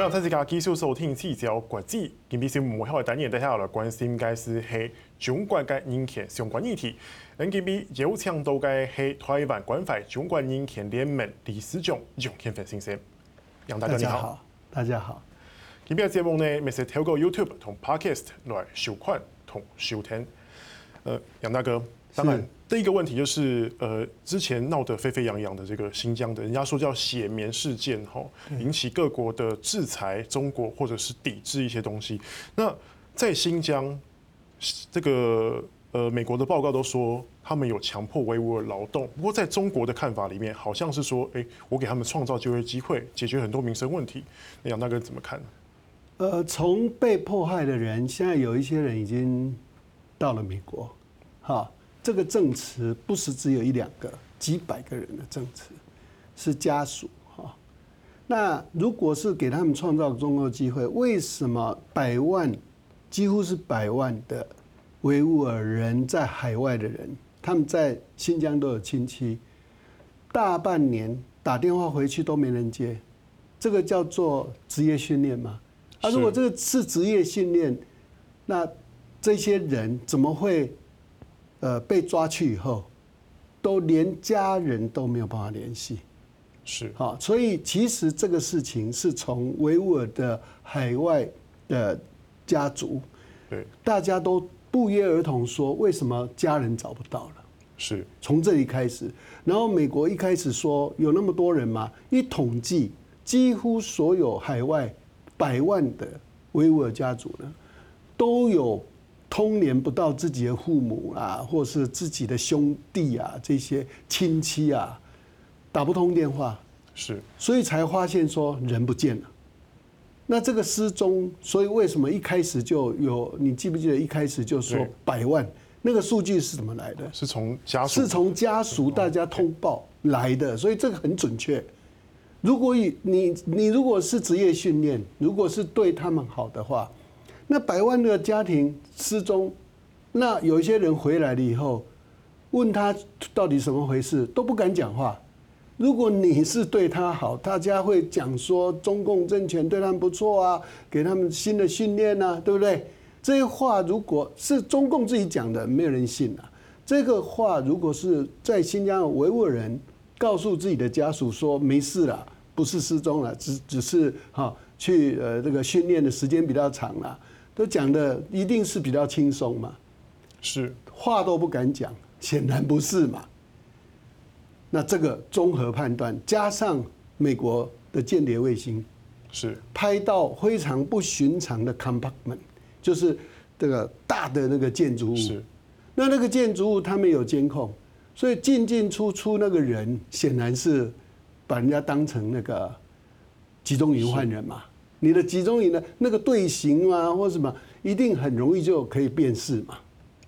非常谢谢大家继续收听聚焦国际，今天是幕后的单元，接下来关心嘅是系中国嘅人权相关议题。NGB 有请到嘅系台湾关怀中国人权联盟理事长杨建辉先生。杨大哥你好，大家好。今日节目呢，咪是透过 YouTube 同 Podcast 来收看同收听。呃，杨大哥，当然。第一个问题就是，呃，之前闹得沸沸扬扬的这个新疆的，人家说叫血棉事件，哈，引起各国的制裁中国或者是抵制一些东西。那在新疆，这个呃，美国的报告都说他们有强迫维吾尔劳动，不过在中国的看法里面，好像是说，哎，我给他们创造就业机会，解决很多民生问题。那杨大哥怎么看呢？呃，从被迫害的人，现在有一些人已经到了美国，哈。这个证词不是只有一两个，几百个人的证词，是家属哈。那如果是给他们创造工作机会，为什么百万，几乎是百万的维吾尔人在海外的人，他们在新疆都有亲戚，大半年打电话回去都没人接，这个叫做职业训练吗？啊，如果这个是职业训练，那这些人怎么会？呃，被抓去以后，都连家人都没有办法联系，是好，所以其实这个事情是从维吾尔的海外的家族，对，大家都不约而同说，为什么家人找不到了？是从这里开始，然后美国一开始说有那么多人嘛，一统计，几乎所有海外百万的维吾尔家族呢，都有。通联不到自己的父母啊，或是自己的兄弟啊，这些亲戚啊，打不通电话，是，所以才发现说人不见了。那这个失踪，所以为什么一开始就有？你记不记得一开始就说百万？那个数据是怎么来的？是从家属，是从家属大家通报来的，所以这个很准确。如果你你你如果是职业训练，如果是对他们好的话。那百万的家庭失踪，那有一些人回来了以后，问他到底什么回事，都不敢讲话。如果你是对他好，大家会讲说中共政权对他们不错啊，给他们新的训练啊，对不对？这些话如果是中共自己讲的，没有人信啊。这个话如果是在新疆维吾尔人告诉自己的家属说没事了，不是失踪了，只只是哈去呃这个训练的时间比较长了。都讲的一定是比较轻松嘛，是话都不敢讲，显然不是嘛。那这个综合判断，加上美国的间谍卫星是拍到非常不寻常的 compartment，就是这个大的那个建筑物。是那那个建筑物他们有监控，所以进进出出那个人显然是把人家当成那个集中营犯人嘛。你的集中营呢那个队形啊，或什么，一定很容易就可以辨识嘛。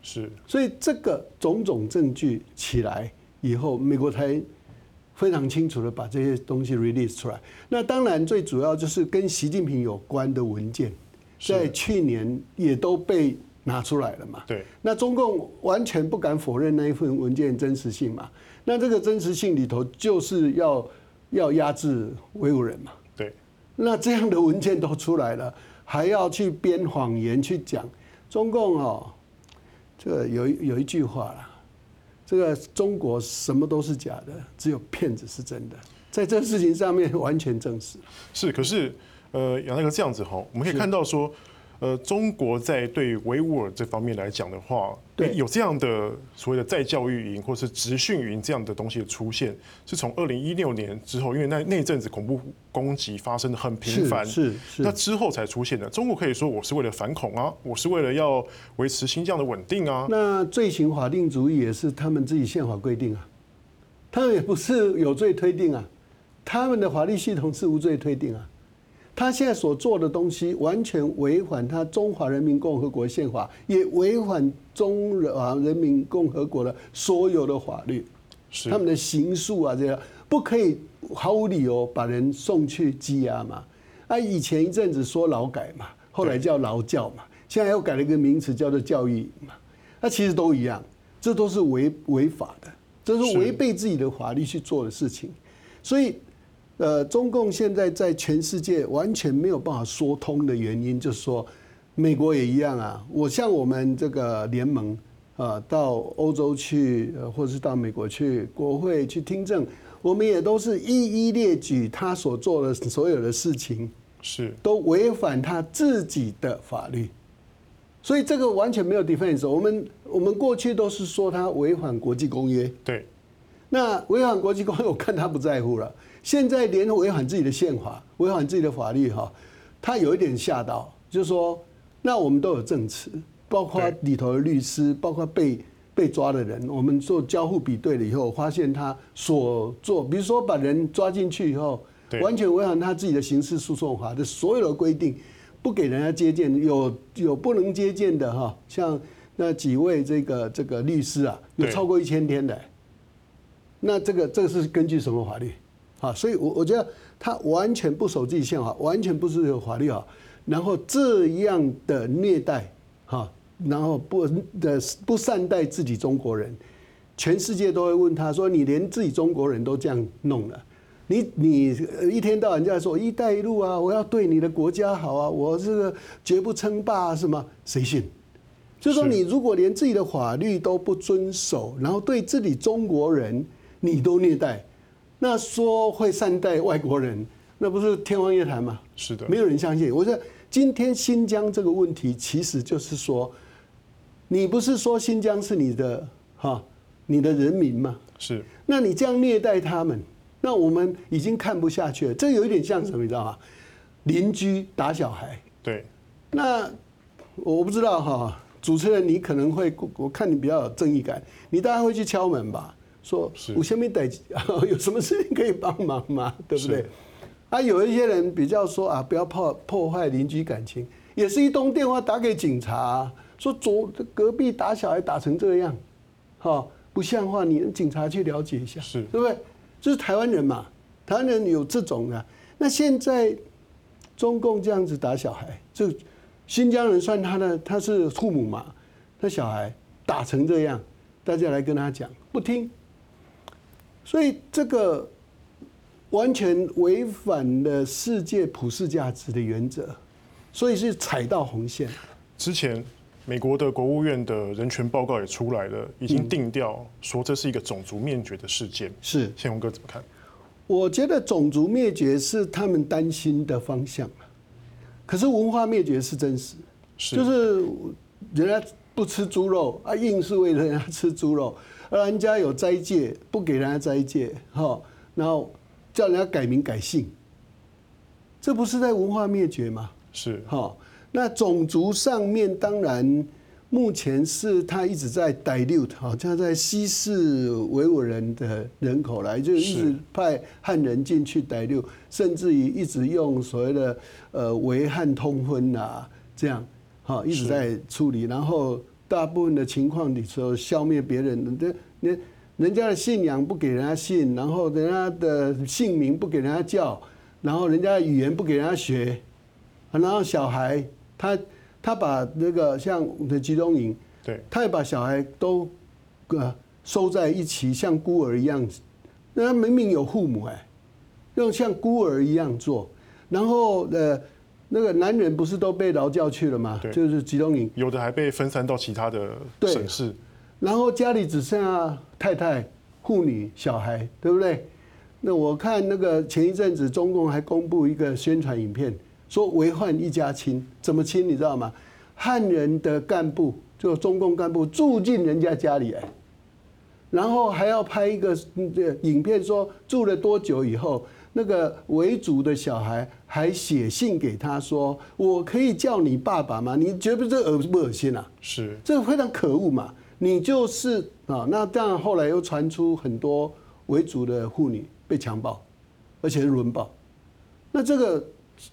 是，所以这个种种证据起来以后，美国才非常清楚的把这些东西 release 出来。那当然，最主要就是跟习近平有关的文件，在去年也都被拿出来了嘛。对。那中共完全不敢否认那一份文件真实性嘛。那这个真实性里头，就是要要压制维吾尔人嘛。那这样的文件都出来了，还要去编谎言去讲中共哦，这个有有一句话啦，这个中国什么都是假的，只有骗子是真的，在这个事情上面完全证实。是，可是呃，杨大哥这样子哈，我们可以看到说。呃，中国在对维吾尔这方面来讲的话，对有这样的所谓的再教育营或是职训营这样的东西的出现，是从二零一六年之后，因为那那阵子恐怖攻击发生的很频繁，是是，那之后才出现的。中国可以说我是为了反恐啊，我是为了要维持新疆的稳定啊。那罪行法定主义也是他们自己宪法规定啊，他们也不是有罪推定啊，他们的法律系统是无罪推定啊。他现在所做的东西完全违反他中华人民共和国宪法，也违反中华人民共和国的所有的法律。是他们的刑诉啊，这样不可以毫无理由把人送去羁押嘛？啊，以前一阵子说劳改嘛，后来叫劳教嘛，现在又改了一个名词叫做教育嘛。那其实都一样，这都是违违法的，这是违背自己的法律去做的事情。所以。呃，中共现在在全世界完全没有办法说通的原因，就是说，美国也一样啊。我像我们这个联盟啊，到欧洲去，或者是到美国去国会去听证，我们也都是一一列举他所做的所有的事情，是都违反他自己的法律，所以这个完全没有 defense。我们我们过去都是说他违反国际公约，对，那违反国际公约，我看他不在乎了。现在连违反自己的宪法、违反自己的法律，哈，他有一点吓到，就是说，那我们都有证词，包括里头的律师，包括被被抓的人，我们做交互比对了以后，发现他所做，比如说把人抓进去以后，完全违反他自己的刑事诉讼法的所有的规定，不给人家接见，有有不能接见的哈，像那几位这个这个律师啊，有超过一千天的，那这个这个是根据什么法律？啊，所以，我我觉得他完全不守自己宪法，完全不是有法律啊，然后这样的虐待，哈，然后不的不善待自己中国人，全世界都会问他说：“你连自己中国人都这样弄了，你你一天到晚在说‘一带一路’啊，我要对你的国家好啊，我这个绝不称霸啊，什么？谁信？就是说，你如果连自己的法律都不遵守，然后对自己中国人你都虐待。”那说会善待外国人，那不是天方夜谭吗？是的，没有人相信。我说今天新疆这个问题，其实就是说，你不是说新疆是你的哈，你的人民吗？是。那你这样虐待他们，那我们已经看不下去了。这有一点像什么，你知道吗？邻居打小孩。对。那我不知道哈，主持人你可能会，我看你比较有正义感，你大概会去敲门吧？说我先没带，有什么事情可以帮忙吗？对不对？啊，有一些人比较说啊，不要破破坏邻居感情，也是一通电话打给警察，说昨隔壁打小孩打成这样，哈，不像话，你警察去了解一下，是，对不对？就是台湾人嘛，台湾人有这种的。那现在中共这样子打小孩，就新疆人算他的，他是父母嘛，他小孩打成这样，大家来跟他讲，不听。所以这个完全违反了世界普世价值的原则，所以是踩到红线。之前美国的国务院的人权报告也出来了，已经定调说这是一个种族灭绝的事件。是，宪宏哥怎么看？我觉得种族灭绝是他们担心的方向，可是文化灭绝是真实，就是人家不吃猪肉啊，硬是为了人家吃猪肉。人家有斋戒，不给人家斋戒，哈，然后叫人家改名改姓，这不是在文化灭绝吗？是，哈。那种族上面，当然目前是他一直在 dilute，好像在稀释维吾尔人的人口来，就一直派汉人进去 dilute，甚至于一直用所谓的呃维汉通婚啊，这样，哈，一直在处理，然后。大部分的情况，你说消灭别人，人人人家的信仰不给人家信，然后人家的姓名不给人家叫，然后人家的语言不给人家学，然后小孩他他把那个像我们的集中营，对，他也把小孩都呃收在一起，像孤儿一样，那他明明有父母哎，用像孤儿一样做，然后呃。那个男人不是都被劳教去了吗？就是集中营，有的还被分散到其他的省市，然后家里只剩下太太、妇女、小孩，对不对？那我看那个前一阵子中共还公布一个宣传影片，说为患一家亲，怎么亲你知道吗？汉人的干部就中共干部住进人家家里哎，然后还要拍一个影片说住了多久以后。那个维族的小孩还写信给他说：“我可以叫你爸爸吗？”你觉得这恶不恶心啊？是，这个非常可恶嘛！你就是啊，那这样后来又传出很多维族的妇女被强暴，而且是轮暴。那这个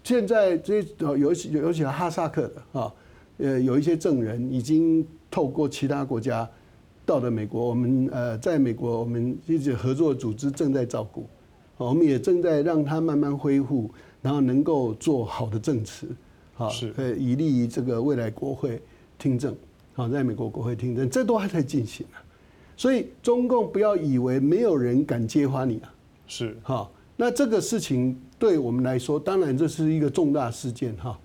现在这尤其尤其哈萨克的啊，呃，有一些证人已经透过其他国家到了美国，我们呃，在美国我们一直合作组织正在照顾。我们也正在让他慢慢恢复，然后能够做好的证词，好，呃，以利于这个未来国会听证，好，在美国国会听证，这都还在进行啊。所以中共不要以为没有人敢揭发你啊，是，哈，那这个事情对我们来说，当然这是一个重大事件哈。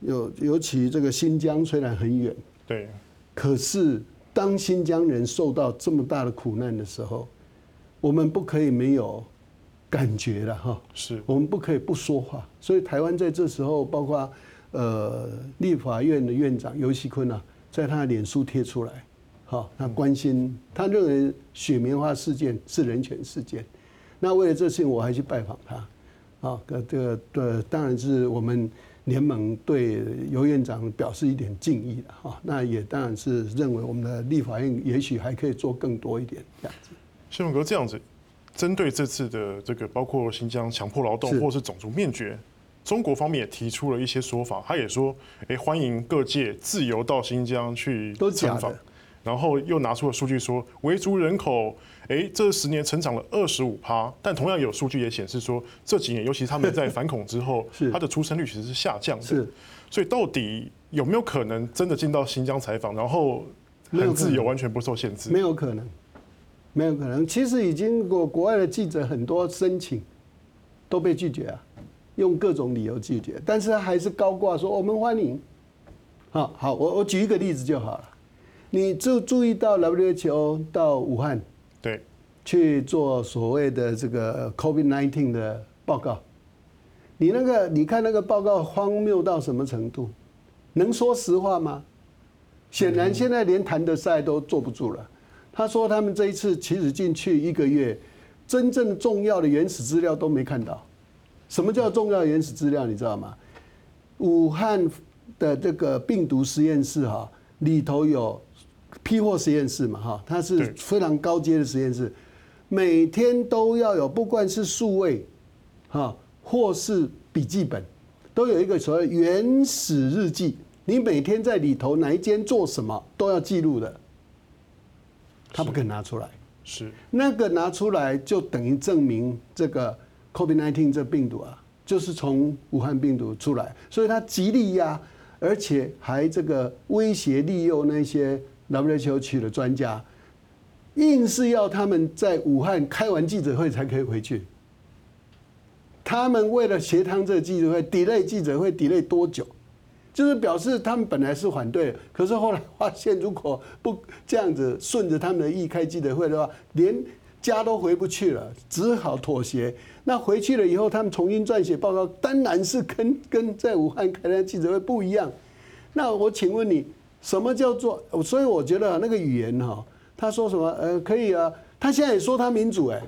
尤尤其这个新疆虽然很远，对，可是当新疆人受到这么大的苦难的时候，我们不可以没有感觉了哈。是，我们不可以不说话。所以台湾在这时候，包括呃立法院的院长尤锡坤啊，在他的脸书贴出来，好，他关心，他认为雪棉花事件是人权事件。那为了这事情，我还去拜访他，啊，这个对，当然是我们联盟对尤院长表示一点敬意的哈。那也当然是认为我们的立法院也许还可以做更多一点这样子。宪文哥这样子，针对这次的这个包括新疆强迫劳动或是种族灭绝，中国方面也提出了一些说法，他也说，哎，欢迎各界自由到新疆去参访。然后又拿出了数据说，维族人口，哎，这十年成长了二十五趴，但同样有数据也显示说，这几年尤其他们在反恐之后，他的出生率其实是下降的。是，所以到底有没有可能真的进到新疆采访，然后很自由，完全不受限制？没有可能，没有可能。其实已经国国外的记者很多申请都被拒绝啊，用各种理由拒绝，但是他还是高挂说我们欢迎。好好，我我举一个例子就好了。你就注意到 WHO 到武汉，对，去做所谓的这个 COVID-19 的报告。你那个，你看那个报告荒谬到什么程度？能说实话吗？显然现在连谭德赛都坐不住了。他说他们这一次其实进去一个月，真正重要的原始资料都没看到。什么叫重要原始资料？你知道吗？武汉的这个病毒实验室哈，里头有。批货实验室嘛，哈，它是非常高阶的实验室，每天都要有，不管是数位，哈，或是笔记本，都有一个所谓原始日记。你每天在里头哪一间做什么都要记录的，他不肯拿出来。是那个拿出来就等于证明这个 COVID-19 这病毒啊，就是从武汉病毒出来，所以他极力压，而且还这个威胁利诱那些。WHO 去的专家，硬是要他们在武汉开完记者会才可以回去。他们为了协商这个记者会，delay 记者会 delay 多久？就是表示他们本来是反对，可是后来发现，如果不这样子顺着他们的意开记者会的话，连家都回不去了，只好妥协。那回去了以后，他们重新撰写报告，当然是跟跟在武汉开的记者会不一样。那我请问你？什么叫做？所以我觉得那个语言哈，他说什么？呃，可以啊。他现在也说他民主哎，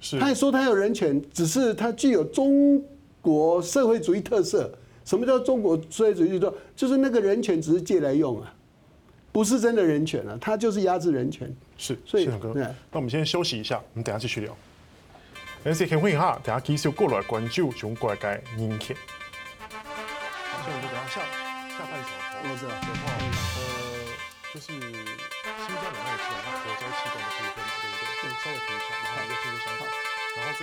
是。他也说他有人权，只是他具有中国社会主义特色。什么叫中国社会主义特色？就是那个人权只是借来用啊，不是真的人权啊，他就是压制人权。是，所以哥，那我们先休息一下，我们等下继续聊。但是先问一下，等下继续过来关注中国的人权。好，所以我们等下下下半场。我知道，的话，呃，就是新疆两岸的其他核灾启动的部分，对不对？对，稍微提一下，然后一个新的想法，然后最后。